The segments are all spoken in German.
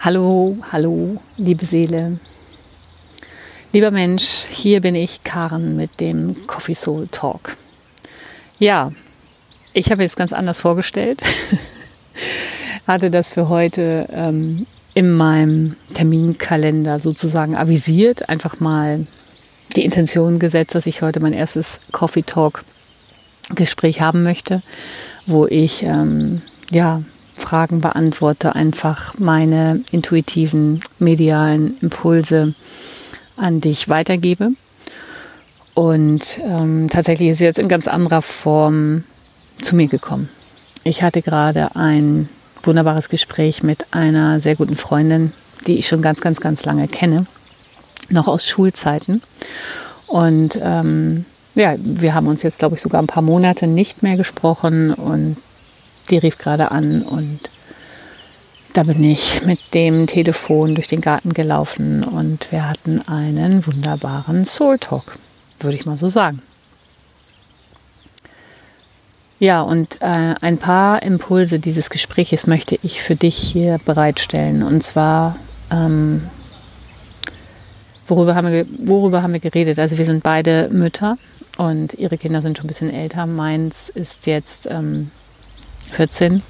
Hallo, hallo, liebe Seele. Lieber Mensch, hier bin ich, Karen, mit dem Coffee Soul Talk. Ja, ich habe jetzt ganz anders vorgestellt. Hatte das für heute ähm, in meinem Terminkalender sozusagen avisiert. Einfach mal die Intention gesetzt, dass ich heute mein erstes Coffee Talk Gespräch haben möchte, wo ich ähm, ja Fragen beantworte, einfach meine intuitiven medialen Impulse an dich weitergebe. Und ähm, tatsächlich ist sie jetzt in ganz anderer Form zu mir gekommen. Ich hatte gerade ein wunderbares Gespräch mit einer sehr guten Freundin, die ich schon ganz, ganz, ganz lange kenne, noch aus Schulzeiten. Und ähm, ja, wir haben uns jetzt, glaube ich, sogar ein paar Monate nicht mehr gesprochen und die rief gerade an und da bin ich mit dem Telefon durch den Garten gelaufen und wir hatten einen wunderbaren Soul Talk, würde ich mal so sagen. Ja, und äh, ein paar Impulse dieses Gespräches möchte ich für dich hier bereitstellen. Und zwar, ähm, worüber, haben wir, worüber haben wir geredet? Also wir sind beide Mütter und ihre Kinder sind schon ein bisschen älter. Meins ist jetzt ähm, 14.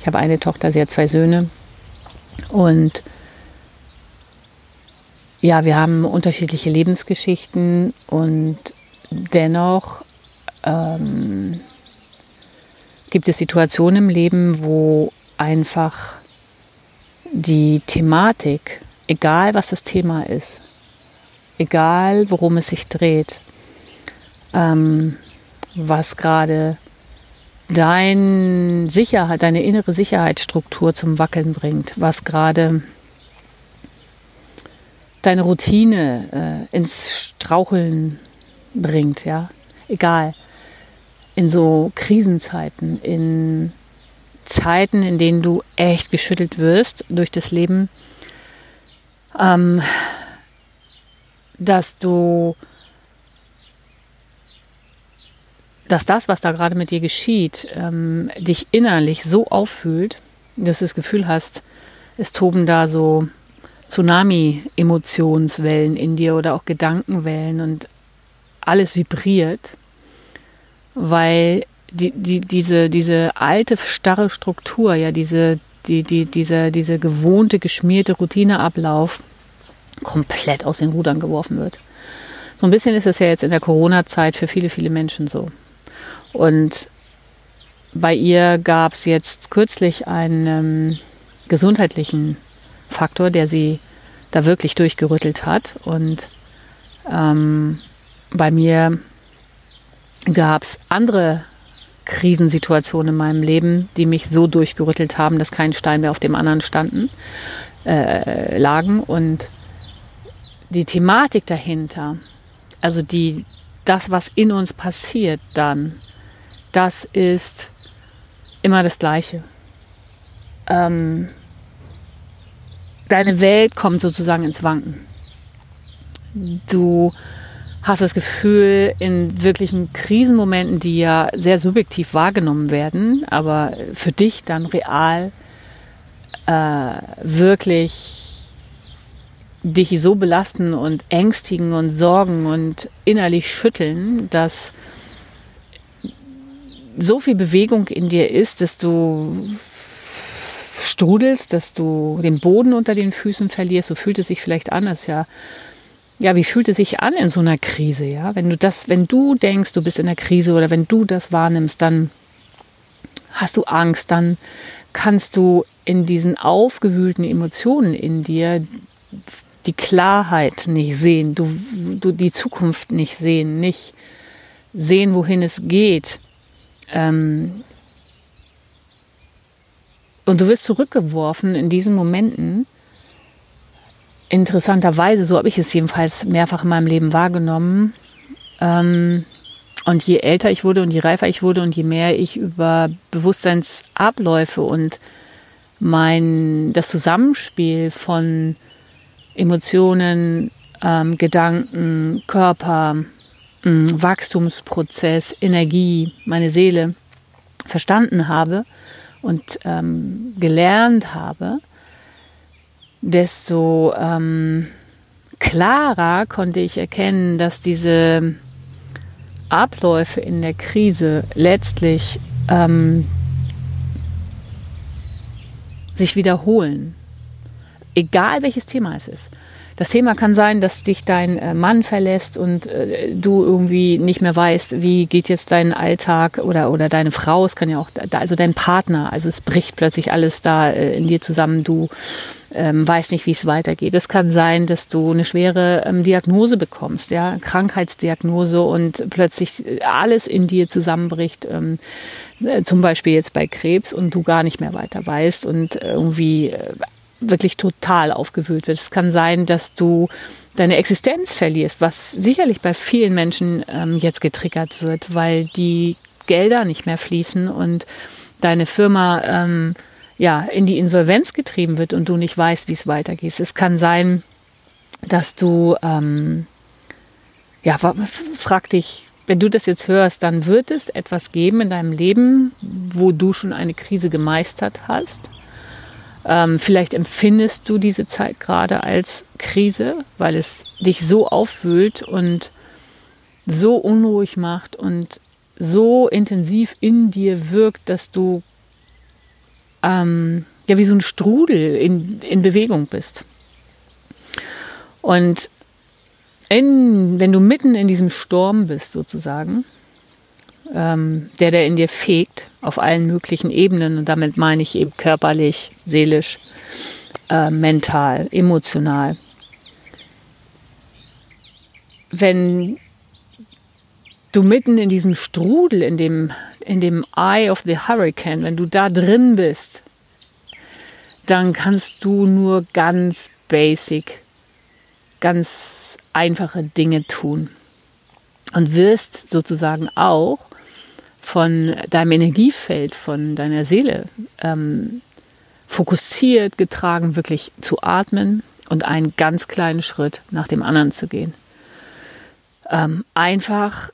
Ich habe eine Tochter, sie hat zwei Söhne. Und ja, wir haben unterschiedliche Lebensgeschichten und dennoch ähm, gibt es Situationen im Leben, wo einfach die Thematik, egal was das Thema ist, egal worum es sich dreht, ähm, was gerade dein Sicherheit, deine innere Sicherheitsstruktur zum Wackeln bringt, was gerade deine Routine äh, ins Straucheln bringt, ja, egal. In so Krisenzeiten, in Zeiten, in denen du echt geschüttelt wirst durch das Leben, ähm, dass du dass das, was da gerade mit dir geschieht, ähm, dich innerlich so auffühlt, dass du das Gefühl hast, es toben da so Tsunami-Emotionswellen in dir oder auch Gedankenwellen und alles vibriert, weil die, die, diese, diese alte, starre Struktur, ja, diese, die, die, diese, diese gewohnte, geschmierte Routineablauf komplett aus den Rudern geworfen wird. So ein bisschen ist es ja jetzt in der Corona-Zeit für viele, viele Menschen so. Und bei ihr gab es jetzt kürzlich einen ähm, gesundheitlichen Faktor, der sie da wirklich durchgerüttelt hat. Und ähm, bei mir gab es andere Krisensituationen in meinem Leben, die mich so durchgerüttelt haben, dass kein Stein mehr auf dem anderen standen, äh, lagen. Und die Thematik dahinter, also die, das, was in uns passiert dann, das ist immer das Gleiche. Ähm, deine Welt kommt sozusagen ins Wanken. Du hast das Gefühl, in wirklichen Krisenmomenten, die ja sehr subjektiv wahrgenommen werden, aber für dich dann real äh, wirklich dich so belasten und ängstigen und sorgen und innerlich schütteln, dass so viel Bewegung in dir ist, dass du strudelst, dass du den Boden unter den Füßen verlierst, so fühlt es sich vielleicht an, als ja, ja, wie fühlt es sich an in so einer Krise, ja? Wenn du das, wenn du denkst, du bist in der Krise oder wenn du das wahrnimmst, dann hast du Angst, dann kannst du in diesen aufgewühlten Emotionen in dir die Klarheit nicht sehen, du, du die Zukunft nicht sehen, nicht sehen, wohin es geht. Ähm, und du wirst zurückgeworfen in diesen Momenten. Interessanterweise, so habe ich es jedenfalls mehrfach in meinem Leben wahrgenommen. Ähm, und je älter ich wurde und je reifer ich wurde und je mehr ich über Bewusstseinsabläufe und mein das Zusammenspiel von Emotionen, ähm, Gedanken, Körper, Wachstumsprozess, Energie, meine Seele verstanden habe und ähm, gelernt habe, desto ähm, klarer konnte ich erkennen, dass diese Abläufe in der Krise letztlich ähm, sich wiederholen. Egal welches Thema es ist. Das Thema kann sein, dass dich dein äh, Mann verlässt und äh, du irgendwie nicht mehr weißt, wie geht jetzt dein Alltag oder, oder deine Frau, es kann ja auch, also dein Partner, also es bricht plötzlich alles da äh, in dir zusammen, du ähm, weißt nicht, wie es weitergeht. Es kann sein, dass du eine schwere ähm, Diagnose bekommst, ja, Krankheitsdiagnose und plötzlich alles in dir zusammenbricht, ähm, zum Beispiel jetzt bei Krebs und du gar nicht mehr weiter weißt und irgendwie wirklich total aufgewühlt wird. Es kann sein, dass du deine Existenz verlierst, was sicherlich bei vielen Menschen ähm, jetzt getriggert wird, weil die Gelder nicht mehr fließen und deine Firma ähm, ja in die Insolvenz getrieben wird und du nicht weißt, wie es weitergeht. Es kann sein, dass du ähm, ja frag dich, wenn du das jetzt hörst, dann wird es etwas geben in deinem Leben, wo du schon eine Krise gemeistert hast ähm, vielleicht empfindest du diese Zeit gerade als Krise, weil es dich so aufwühlt und so unruhig macht und so intensiv in dir wirkt, dass du ähm, ja wie so ein Strudel in, in Bewegung bist. Und in, wenn du mitten in diesem Sturm bist, sozusagen, ähm, der, der in dir fegt, auf allen möglichen Ebenen. Und damit meine ich eben körperlich, seelisch, äh, mental, emotional. Wenn du mitten in diesem Strudel, in dem, in dem Eye of the Hurricane, wenn du da drin bist, dann kannst du nur ganz basic, ganz einfache Dinge tun und wirst sozusagen auch von deinem Energiefeld, von deiner Seele ähm, fokussiert, getragen, wirklich zu atmen und einen ganz kleinen Schritt nach dem anderen zu gehen. Ähm, einfach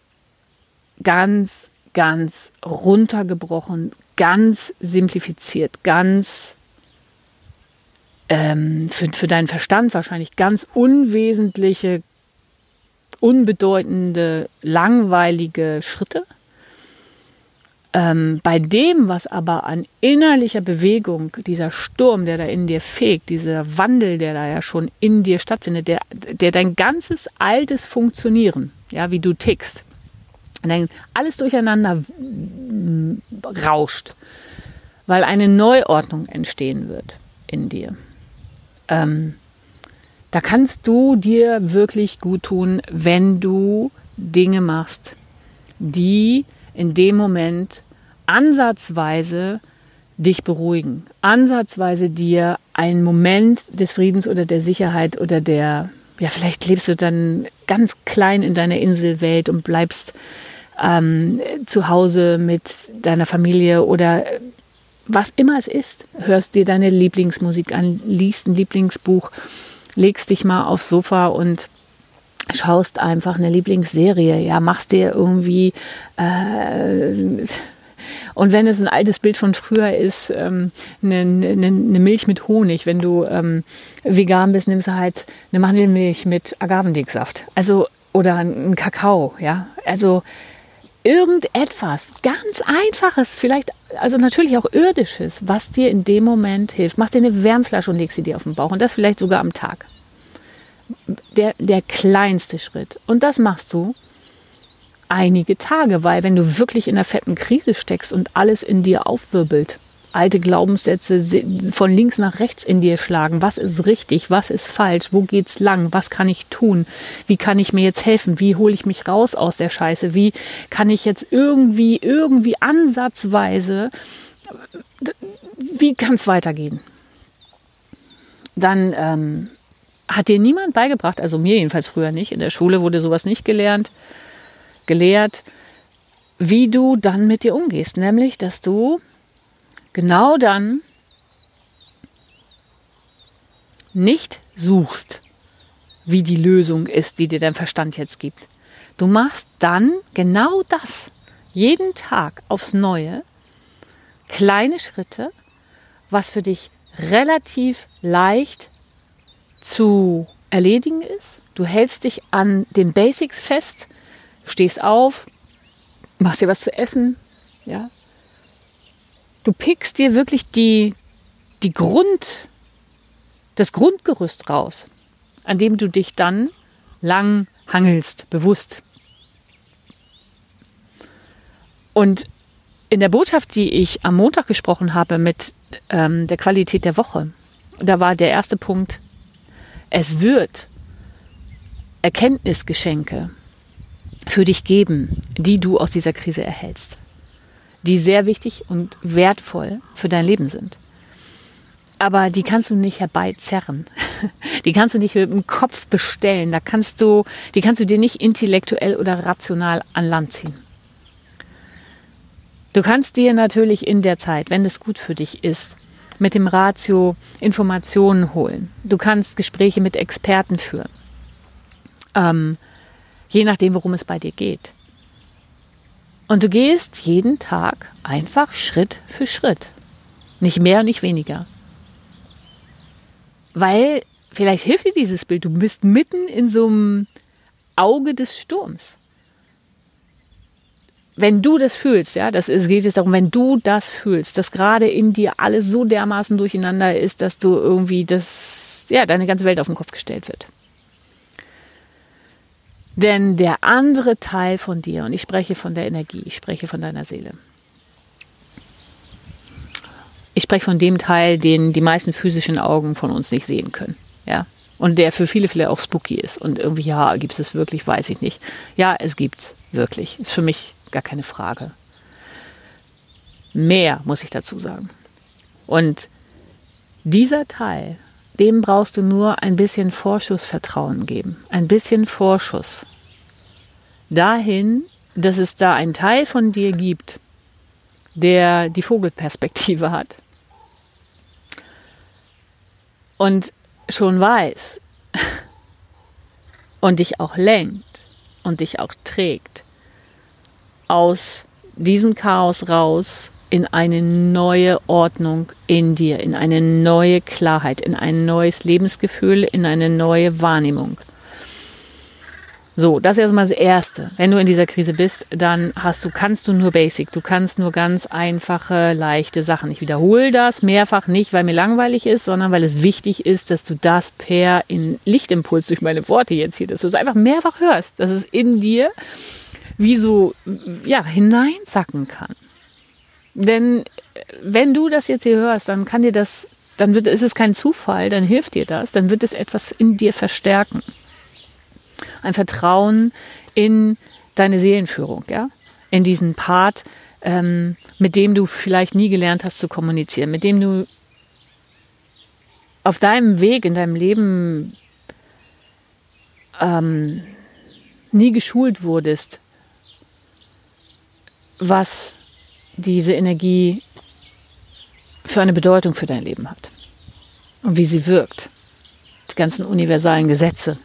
ganz, ganz runtergebrochen, ganz simplifiziert, ganz ähm, für, für deinen Verstand wahrscheinlich ganz unwesentliche unbedeutende, langweilige Schritte. Ähm, bei dem, was aber an innerlicher Bewegung, dieser Sturm, der da in dir fegt, dieser Wandel, der da ja schon in dir stattfindet, der, der dein ganzes altes Funktionieren, ja, wie du tickst, dann alles durcheinander rauscht, weil eine Neuordnung entstehen wird in dir. Ähm, da kannst du dir wirklich gut tun, wenn du Dinge machst, die in dem Moment ansatzweise dich beruhigen, ansatzweise dir einen Moment des Friedens oder der Sicherheit oder der, ja, vielleicht lebst du dann ganz klein in deiner Inselwelt und bleibst ähm, zu Hause mit deiner Familie oder was immer es ist, hörst dir deine Lieblingsmusik an, liest ein Lieblingsbuch legst dich mal aufs Sofa und schaust einfach eine Lieblingsserie, ja, machst dir irgendwie äh, und wenn es ein altes Bild von früher ist, ähm, eine, eine, eine Milch mit Honig, wenn du ähm, vegan bist, nimmst du halt eine Mandelmilch mit Agavendicksaft. Also oder ein Kakao, ja. Also irgendetwas ganz Einfaches, vielleicht, also natürlich auch Irdisches, was dir in dem Moment hilft. Mach dir eine Wärmflasche und leg sie dir auf den Bauch und das vielleicht sogar am Tag. Der, der kleinste Schritt. Und das machst du einige Tage, weil wenn du wirklich in einer fetten Krise steckst und alles in dir aufwirbelt, alte Glaubenssätze von links nach rechts in dir schlagen. Was ist richtig? Was ist falsch? Wo geht's lang? Was kann ich tun? Wie kann ich mir jetzt helfen? Wie hole ich mich raus aus der Scheiße? Wie kann ich jetzt irgendwie, irgendwie ansatzweise, wie kann es weitergehen? Dann ähm, hat dir niemand beigebracht, also mir jedenfalls früher nicht, in der Schule wurde sowas nicht gelernt, gelehrt, wie du dann mit dir umgehst. Nämlich, dass du genau dann nicht suchst, wie die Lösung ist, die dir dein Verstand jetzt gibt. Du machst dann genau das, jeden Tag aufs Neue, kleine Schritte, was für dich relativ leicht zu erledigen ist. Du hältst dich an den Basics fest, stehst auf, machst dir was zu essen, ja. Du pickst dir wirklich die, die Grund, das Grundgerüst raus, an dem du dich dann lang hangelst, bewusst. Und in der Botschaft, die ich am Montag gesprochen habe mit ähm, der Qualität der Woche, da war der erste Punkt, es wird Erkenntnisgeschenke für dich geben, die du aus dieser Krise erhältst, die sehr wichtig und wertvoll für dein Leben sind. Aber die kannst du nicht herbeizerren. Die kannst du nicht mit dem Kopf bestellen. Da kannst du, die kannst du dir nicht intellektuell oder rational an Land ziehen. Du kannst dir natürlich in der Zeit, wenn es gut für dich ist, mit dem Ratio Informationen holen. Du kannst Gespräche mit Experten führen. Ähm, je nachdem, worum es bei dir geht. Und du gehst jeden Tag einfach Schritt für Schritt. Nicht mehr, nicht weniger. Weil vielleicht hilft dir dieses Bild. Du bist mitten in so einem Auge des Sturms wenn du das fühlst, ja, das ist, geht jetzt darum, wenn du das fühlst, dass gerade in dir alles so dermaßen durcheinander ist, dass du irgendwie das, ja, deine ganze Welt auf den Kopf gestellt wird. Denn der andere Teil von dir, und ich spreche von der Energie, ich spreche von deiner Seele. Ich spreche von dem Teil, den die meisten physischen Augen von uns nicht sehen können, ja. Und der für viele, viele auch spooky ist. Und irgendwie, ja, gibt es es wirklich, weiß ich nicht. Ja, es gibt's wirklich. Ist für mich gar keine Frage. Mehr muss ich dazu sagen. Und dieser Teil, dem brauchst du nur ein bisschen Vorschussvertrauen geben, ein bisschen Vorschuss. Dahin, dass es da einen Teil von dir gibt, der die Vogelperspektive hat und schon weiß und dich auch lenkt und dich auch trägt aus diesem Chaos raus in eine neue Ordnung in dir, in eine neue Klarheit, in ein neues Lebensgefühl, in eine neue Wahrnehmung. So, das ist erstmal das Erste. Wenn du in dieser Krise bist, dann hast du, kannst du nur Basic. Du kannst nur ganz einfache, leichte Sachen. Ich wiederhole das mehrfach nicht, weil mir langweilig ist, sondern weil es wichtig ist, dass du das per in Lichtimpuls durch meine Worte jetzt hier, dass du es einfach mehrfach hörst, dass es in dir wie so ja, hineinsacken kann. Denn wenn du das jetzt hier hörst, dann kann dir das, dann wird, ist es kein Zufall, dann hilft dir das, dann wird es etwas in dir verstärken. Ein Vertrauen in deine Seelenführung, ja, in diesen Part, ähm, mit dem du vielleicht nie gelernt hast zu kommunizieren, mit dem du auf deinem Weg in deinem Leben ähm, nie geschult wurdest, was diese Energie für eine Bedeutung für dein Leben hat und wie sie wirkt. Die ganzen universalen Gesetze,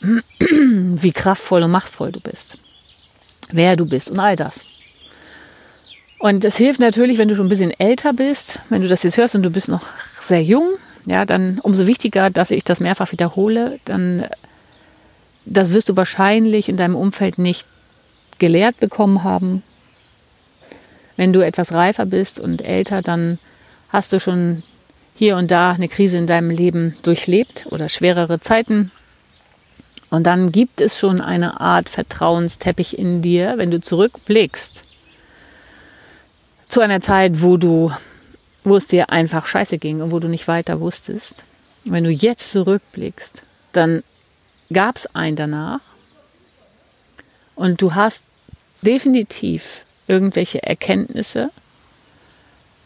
wie kraftvoll und machtvoll du bist, wer du bist und all das. Und es hilft natürlich, wenn du schon ein bisschen älter bist, wenn du das jetzt hörst und du bist noch sehr jung, ja, dann umso wichtiger, dass ich das mehrfach wiederhole, dann das wirst du wahrscheinlich in deinem Umfeld nicht gelehrt bekommen haben. Wenn du etwas reifer bist und älter, dann hast du schon hier und da eine Krise in deinem Leben durchlebt oder schwerere Zeiten. Und dann gibt es schon eine Art Vertrauensteppich in dir, wenn du zurückblickst zu einer Zeit, wo du, wo es dir einfach scheiße ging und wo du nicht weiter wusstest. Wenn du jetzt zurückblickst, dann gab es einen danach und du hast definitiv irgendwelche Erkenntnisse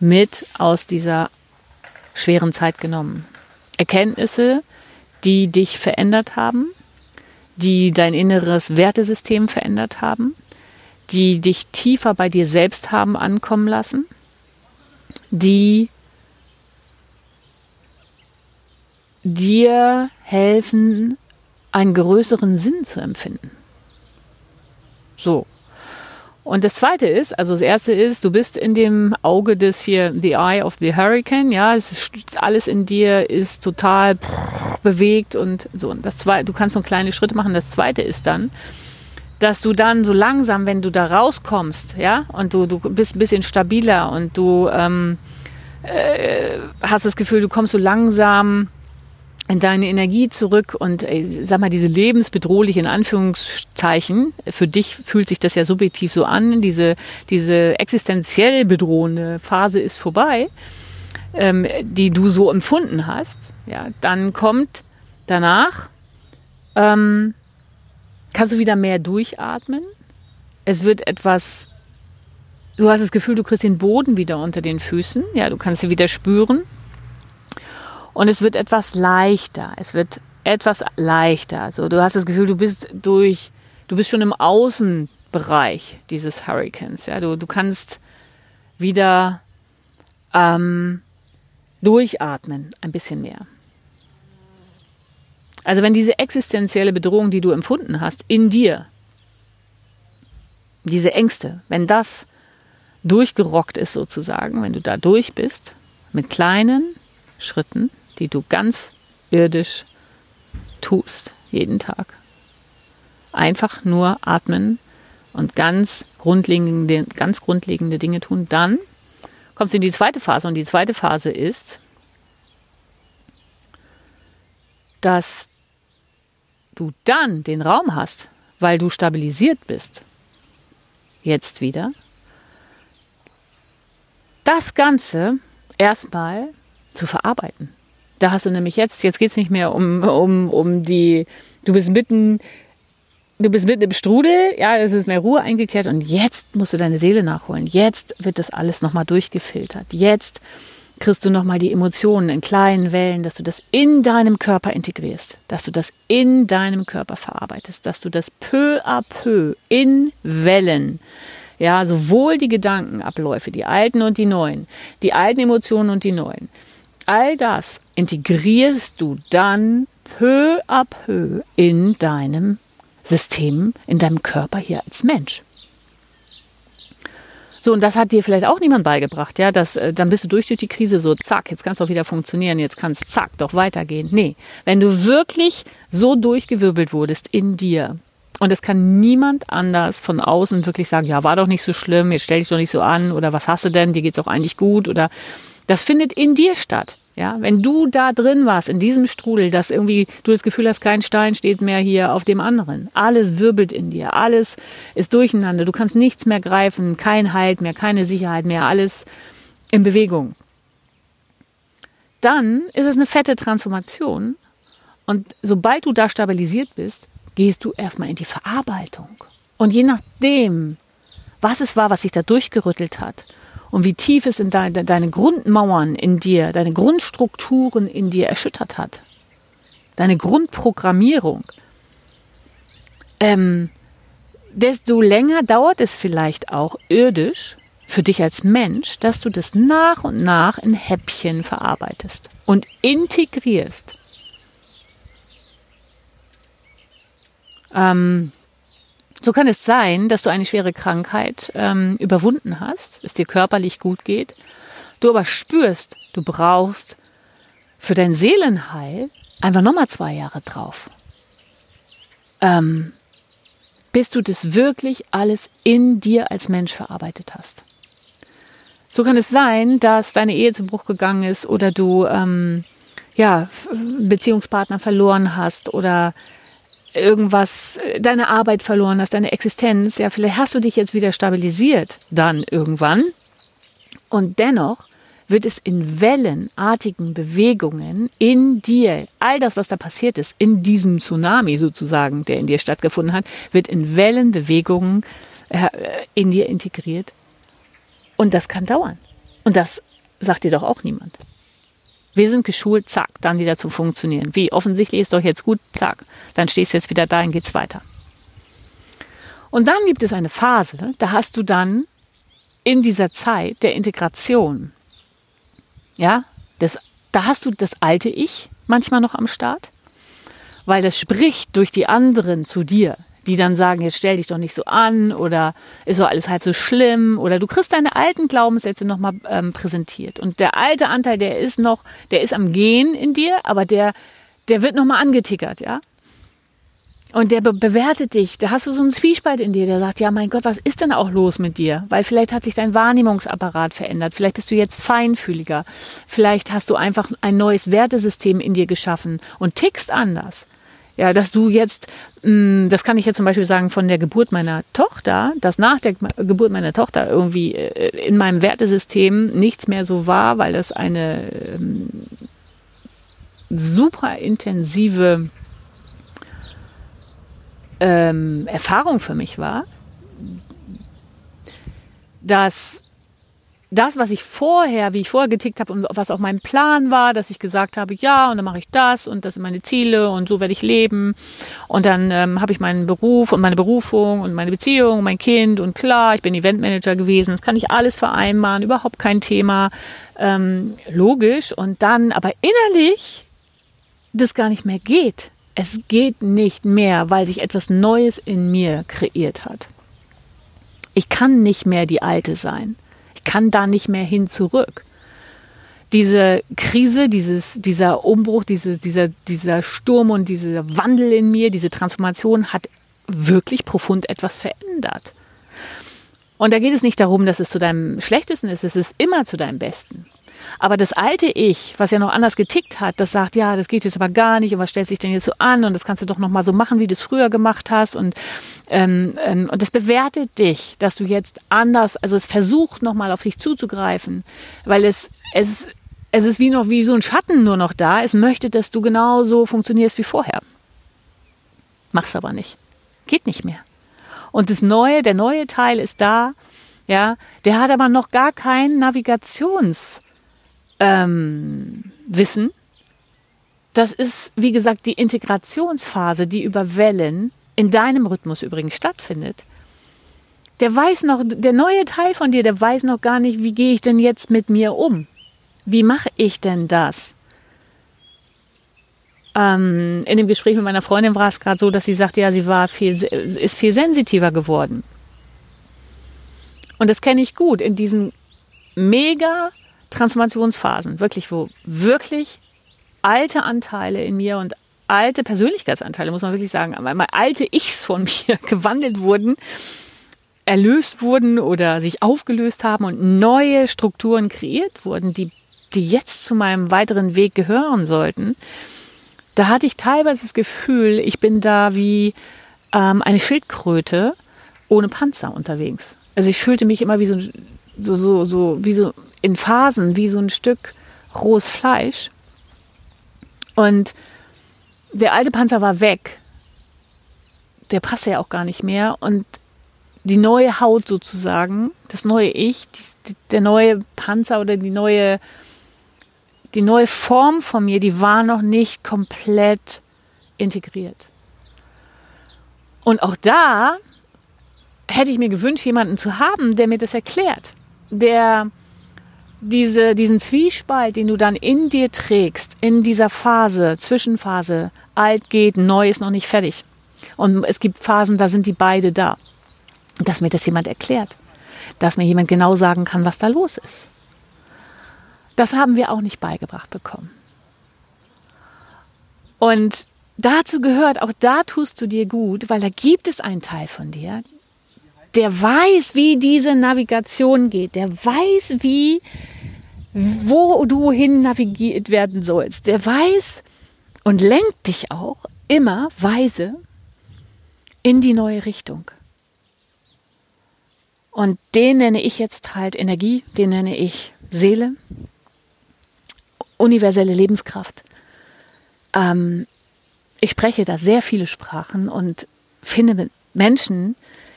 mit aus dieser schweren Zeit genommen. Erkenntnisse, die dich verändert haben, die dein inneres Wertesystem verändert haben, die dich tiefer bei dir selbst haben ankommen lassen, die dir helfen, einen größeren Sinn zu empfinden. So. Und das zweite ist, also das erste ist, du bist in dem Auge des hier, the eye of the hurricane, ja, ist, alles in dir ist total bewegt und so. Und das zweite, du kannst so kleine Schritte machen. Das zweite ist dann, dass du dann so langsam, wenn du da rauskommst, ja, und du, du bist ein bisschen stabiler und du ähm, äh, hast das Gefühl, du kommst so langsam in deine Energie zurück und ey, sag mal, diese lebensbedrohliche in Anführungszeichen, für dich fühlt sich das ja subjektiv so an, diese, diese existenziell bedrohende Phase ist vorbei, ähm, die du so empfunden hast, ja, dann kommt danach, ähm, kannst du wieder mehr durchatmen. Es wird etwas, du hast das Gefühl, du kriegst den Boden wieder unter den Füßen, ja, du kannst sie wieder spüren und es wird etwas leichter. Es wird etwas leichter. Also du hast das Gefühl, du bist durch, du bist schon im Außenbereich dieses Hurricanes. Ja, du, du kannst wieder ähm, durchatmen, ein bisschen mehr. Also wenn diese existenzielle Bedrohung, die du empfunden hast, in dir, diese Ängste, wenn das durchgerockt ist sozusagen, wenn du da durch bist, mit kleinen Schritten, die du ganz irdisch tust, jeden Tag. Einfach nur atmen und ganz grundlegende, ganz grundlegende Dinge tun. Dann kommst du in die zweite Phase und die zweite Phase ist, dass du dann den Raum hast, weil du stabilisiert bist, jetzt wieder, das Ganze erstmal zu verarbeiten. Da hast du nämlich jetzt, jetzt geht es nicht mehr um, um, um die, du bist mitten, du bist mitten im Strudel, ja, es ist mehr Ruhe eingekehrt und jetzt musst du deine Seele nachholen. Jetzt wird das alles nochmal durchgefiltert. Jetzt kriegst du nochmal die Emotionen in kleinen Wellen, dass du das in deinem Körper integrierst, dass du das in deinem Körper verarbeitest, dass du das peu à peu in Wellen ja, sowohl die Gedankenabläufe, die alten und die neuen, die alten Emotionen und die neuen, all das integrierst du dann peu à peu in deinem System, in deinem Körper hier als Mensch. So, und das hat dir vielleicht auch niemand beigebracht, ja, dass, äh, dann bist du durch durch die Krise so, zack, jetzt kannst du auch wieder funktionieren, jetzt kannst zack, doch weitergehen. Nee, wenn du wirklich so durchgewirbelt wurdest in dir, und es kann niemand anders von außen wirklich sagen, ja, war doch nicht so schlimm, jetzt stell dich doch nicht so an, oder was hast du denn, dir geht's auch eigentlich gut, oder das findet in dir statt. Ja, wenn du da drin warst, in diesem Strudel, dass irgendwie du das Gefühl hast, kein Stein steht mehr hier auf dem anderen. Alles wirbelt in dir, alles ist durcheinander. Du kannst nichts mehr greifen, kein Halt mehr, keine Sicherheit mehr, alles in Bewegung. Dann ist es eine fette Transformation. Und sobald du da stabilisiert bist, gehst du erstmal in die Verarbeitung. Und je nachdem, was es war, was sich da durchgerüttelt hat, und wie tief es in de deine Grundmauern in dir, deine Grundstrukturen in dir erschüttert hat. Deine Grundprogrammierung. Ähm, desto länger dauert es vielleicht auch irdisch für dich als Mensch, dass du das nach und nach in Häppchen verarbeitest und integrierst. Ähm, so kann es sein, dass du eine schwere Krankheit ähm, überwunden hast, es dir körperlich gut geht, du aber spürst, du brauchst für dein Seelenheil einfach nochmal zwei Jahre drauf. Ähm, bis du das wirklich alles in dir als Mensch verarbeitet hast. So kann es sein, dass deine Ehe zu Bruch gegangen ist oder du ähm, ja Beziehungspartner verloren hast oder irgendwas, deine Arbeit verloren hast, deine Existenz, ja, vielleicht hast du dich jetzt wieder stabilisiert dann irgendwann. Und dennoch wird es in wellenartigen Bewegungen in dir, all das, was da passiert ist, in diesem Tsunami sozusagen, der in dir stattgefunden hat, wird in Wellenbewegungen äh, in dir integriert. Und das kann dauern. Und das sagt dir doch auch niemand. Wir sind geschult, zack, dann wieder zu funktionieren. Wie? Offensichtlich ist doch jetzt gut, zack. Dann stehst du jetzt wieder da und geht's weiter. Und dann gibt es eine Phase, da hast du dann in dieser Zeit der Integration, ja, das, da hast du das alte Ich manchmal noch am Start, weil das spricht durch die anderen zu dir. Die dann sagen, jetzt stell dich doch nicht so an oder ist doch alles halt so schlimm oder du kriegst deine alten Glaubenssätze nochmal ähm, präsentiert. Und der alte Anteil, der ist noch, der ist am Gehen in dir, aber der, der wird nochmal angetickert, ja. Und der be bewertet dich. Da hast du so einen Zwiespalt in dir, der sagt, ja, mein Gott, was ist denn auch los mit dir? Weil vielleicht hat sich dein Wahrnehmungsapparat verändert. Vielleicht bist du jetzt feinfühliger. Vielleicht hast du einfach ein neues Wertesystem in dir geschaffen und tickst anders. Ja, dass du jetzt, mm, das kann ich jetzt zum Beispiel sagen von der Geburt meiner Tochter, dass nach der Geburt meiner Tochter irgendwie äh, in meinem Wertesystem nichts mehr so war, weil das eine ähm, super intensive ähm, Erfahrung für mich war, dass das, was ich vorher, wie ich vorher getickt habe und was auch mein Plan war, dass ich gesagt habe, ja, und dann mache ich das und das sind meine Ziele und so werde ich leben. Und dann ähm, habe ich meinen Beruf und meine Berufung und meine Beziehung, mein Kind und klar, ich bin Eventmanager gewesen, das kann ich alles vereinbaren, überhaupt kein Thema, ähm, logisch. Und dann aber innerlich das gar nicht mehr geht. Es geht nicht mehr, weil sich etwas Neues in mir kreiert hat. Ich kann nicht mehr die Alte sein kann da nicht mehr hin zurück. Diese Krise, dieses, dieser Umbruch, diese, dieser, dieser Sturm und dieser Wandel in mir, diese Transformation hat wirklich profund etwas verändert. Und da geht es nicht darum, dass es zu deinem Schlechtesten ist, es ist immer zu deinem Besten. Aber das alte Ich, was ja noch anders getickt hat, das sagt, ja, das geht jetzt aber gar nicht und was stellt sich denn jetzt so an und das kannst du doch noch mal so machen, wie du es früher gemacht hast und ähm, ähm, und das bewertet dich, dass du jetzt anders, also es versucht noch mal auf dich zuzugreifen, weil es es es ist wie noch wie so ein Schatten nur noch da. Es möchte, dass du genauso funktionierst wie vorher. Mach's aber nicht. Geht nicht mehr. Und das neue, der neue Teil ist da, ja, der hat aber noch gar kein Navigations ähm, wissen, das ist, wie gesagt, die Integrationsphase, die über Wellen in deinem Rhythmus übrigens stattfindet. Der weiß noch, der neue Teil von dir, der weiß noch gar nicht, wie gehe ich denn jetzt mit mir um? Wie mache ich denn das? Ähm, in dem Gespräch mit meiner Freundin war es gerade so, dass sie sagte, ja, sie war viel, ist viel sensitiver geworden. Und das kenne ich gut in diesen mega Transformationsphasen, wirklich, wo wirklich alte Anteile in mir und alte Persönlichkeitsanteile, muss man wirklich sagen, einmal alte Ichs von mir gewandelt wurden, erlöst wurden oder sich aufgelöst haben und neue Strukturen kreiert wurden, die, die jetzt zu meinem weiteren Weg gehören sollten. Da hatte ich teilweise das Gefühl, ich bin da wie ähm, eine Schildkröte ohne Panzer unterwegs. Also ich fühlte mich immer wie so, so, so, so, wie so in Phasen wie so ein Stück rohes Fleisch. Und der alte Panzer war weg. Der passte ja auch gar nicht mehr. Und die neue Haut sozusagen, das neue Ich, die, der neue Panzer oder die neue, die neue Form von mir, die war noch nicht komplett integriert. Und auch da hätte ich mir gewünscht, jemanden zu haben, der mir das erklärt, der diese, diesen Zwiespalt, den du dann in dir trägst, in dieser Phase, Zwischenphase, alt geht, neu ist noch nicht fertig. Und es gibt Phasen, da sind die beide da. Dass mir das jemand erklärt. Dass mir jemand genau sagen kann, was da los ist. Das haben wir auch nicht beigebracht bekommen. Und dazu gehört, auch da tust du dir gut, weil da gibt es einen Teil von dir, der weiß, wie diese Navigation geht, der weiß, wie, wo du hin navigiert werden sollst, der weiß und lenkt dich auch immer weise in die neue Richtung. Und den nenne ich jetzt halt Energie, den nenne ich Seele, universelle Lebenskraft. Ähm, ich spreche da sehr viele Sprachen und finde Menschen,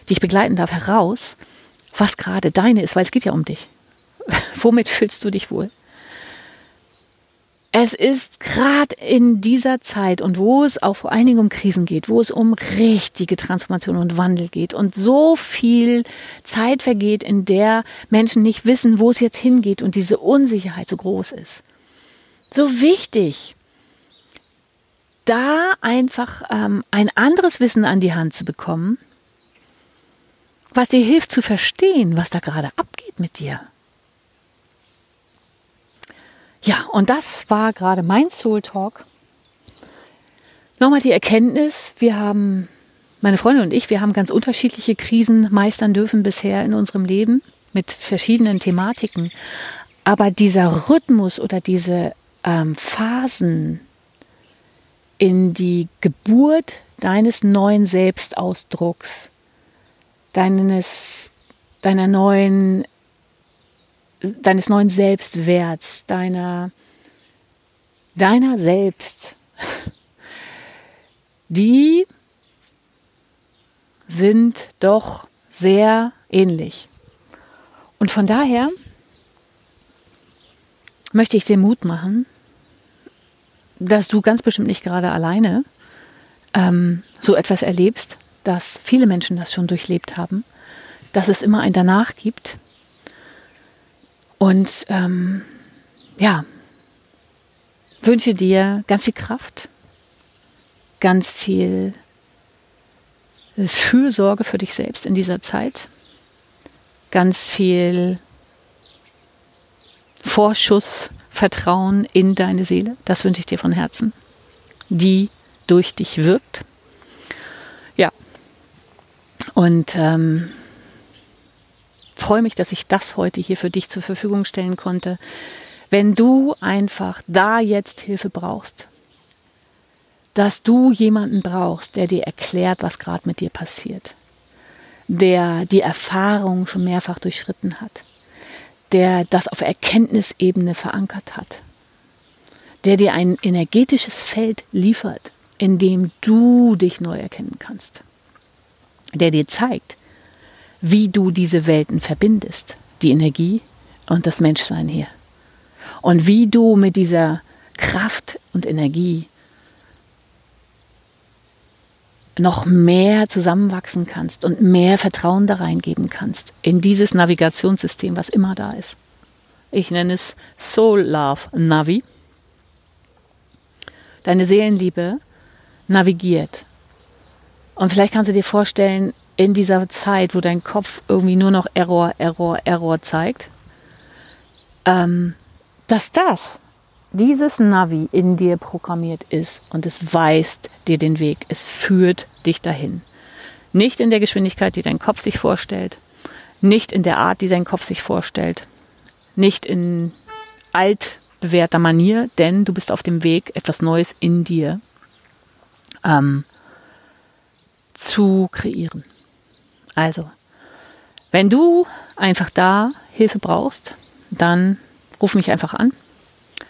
die ich begleiten darf, heraus, was gerade deine ist, weil es geht ja um dich. Womit fühlst du dich wohl? Es ist gerade in dieser Zeit und wo es auch vor allen Dingen um Krisen geht, wo es um richtige Transformation und Wandel geht und so viel Zeit vergeht, in der Menschen nicht wissen, wo es jetzt hingeht und diese Unsicherheit so groß ist. So wichtig, da einfach ähm, ein anderes Wissen an die Hand zu bekommen, was dir hilft zu verstehen, was da gerade abgeht mit dir. Ja, und das war gerade mein Soul Talk. Nochmal die Erkenntnis, wir haben, meine Freundin und ich, wir haben ganz unterschiedliche Krisen meistern dürfen bisher in unserem Leben mit verschiedenen Thematiken. Aber dieser Rhythmus oder diese ähm, Phasen in die Geburt deines neuen Selbstausdrucks, deines, deiner neuen, deines neuen Selbstwerts, deiner, deiner selbst, die sind doch sehr ähnlich. Und von daher möchte ich dir Mut machen, dass du ganz bestimmt nicht gerade alleine ähm, so etwas erlebst, dass viele Menschen das schon durchlebt haben, dass es immer ein Danach gibt. Und ähm, ja, wünsche dir ganz viel Kraft, ganz viel Fürsorge für dich selbst in dieser Zeit, ganz viel Vorschuss, Vertrauen in deine Seele. Das wünsche ich dir von Herzen, die durch dich wirkt. Und ähm, freue mich, dass ich das heute hier für dich zur Verfügung stellen konnte. Wenn du einfach da jetzt Hilfe brauchst, dass du jemanden brauchst, der dir erklärt, was gerade mit dir passiert, der die Erfahrung schon mehrfach durchschritten hat, der das auf Erkenntnisebene verankert hat, der dir ein energetisches Feld liefert, in dem du dich neu erkennen kannst, der dir zeigt, wie du diese Welten verbindest, die Energie und das Menschsein hier. Und wie du mit dieser Kraft und Energie noch mehr zusammenwachsen kannst und mehr Vertrauen da reingeben kannst in dieses Navigationssystem, was immer da ist. Ich nenne es Soul Love Navi. Deine Seelenliebe navigiert. Und vielleicht kannst du dir vorstellen, in dieser Zeit, wo dein Kopf irgendwie nur noch Error, Error, Error zeigt, ähm, dass das dieses Navi in dir programmiert ist und es weist dir den Weg, es führt dich dahin. Nicht in der Geschwindigkeit, die dein Kopf sich vorstellt, nicht in der Art, die dein Kopf sich vorstellt, nicht in altbewährter Manier, denn du bist auf dem Weg, etwas Neues in dir ähm, zu kreieren. Also, wenn du einfach da Hilfe brauchst, dann ruf mich einfach an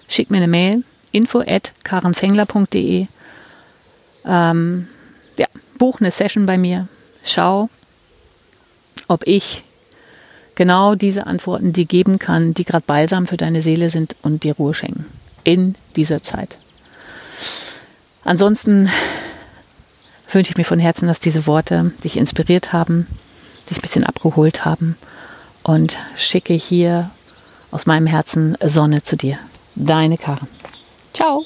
schick mir eine Mail, info at karenfengler.de. Ähm, ja, buch eine Session bei mir. Schau, ob ich genau diese Antworten dir geben kann, die gerade balsam für deine Seele sind und dir Ruhe schenken. In dieser Zeit. Ansonsten wünsche ich mir von Herzen, dass diese Worte dich inspiriert haben, dich ein bisschen abgeholt haben und schicke hier aus meinem Herzen Sonne zu dir. Deine Karen. Ciao.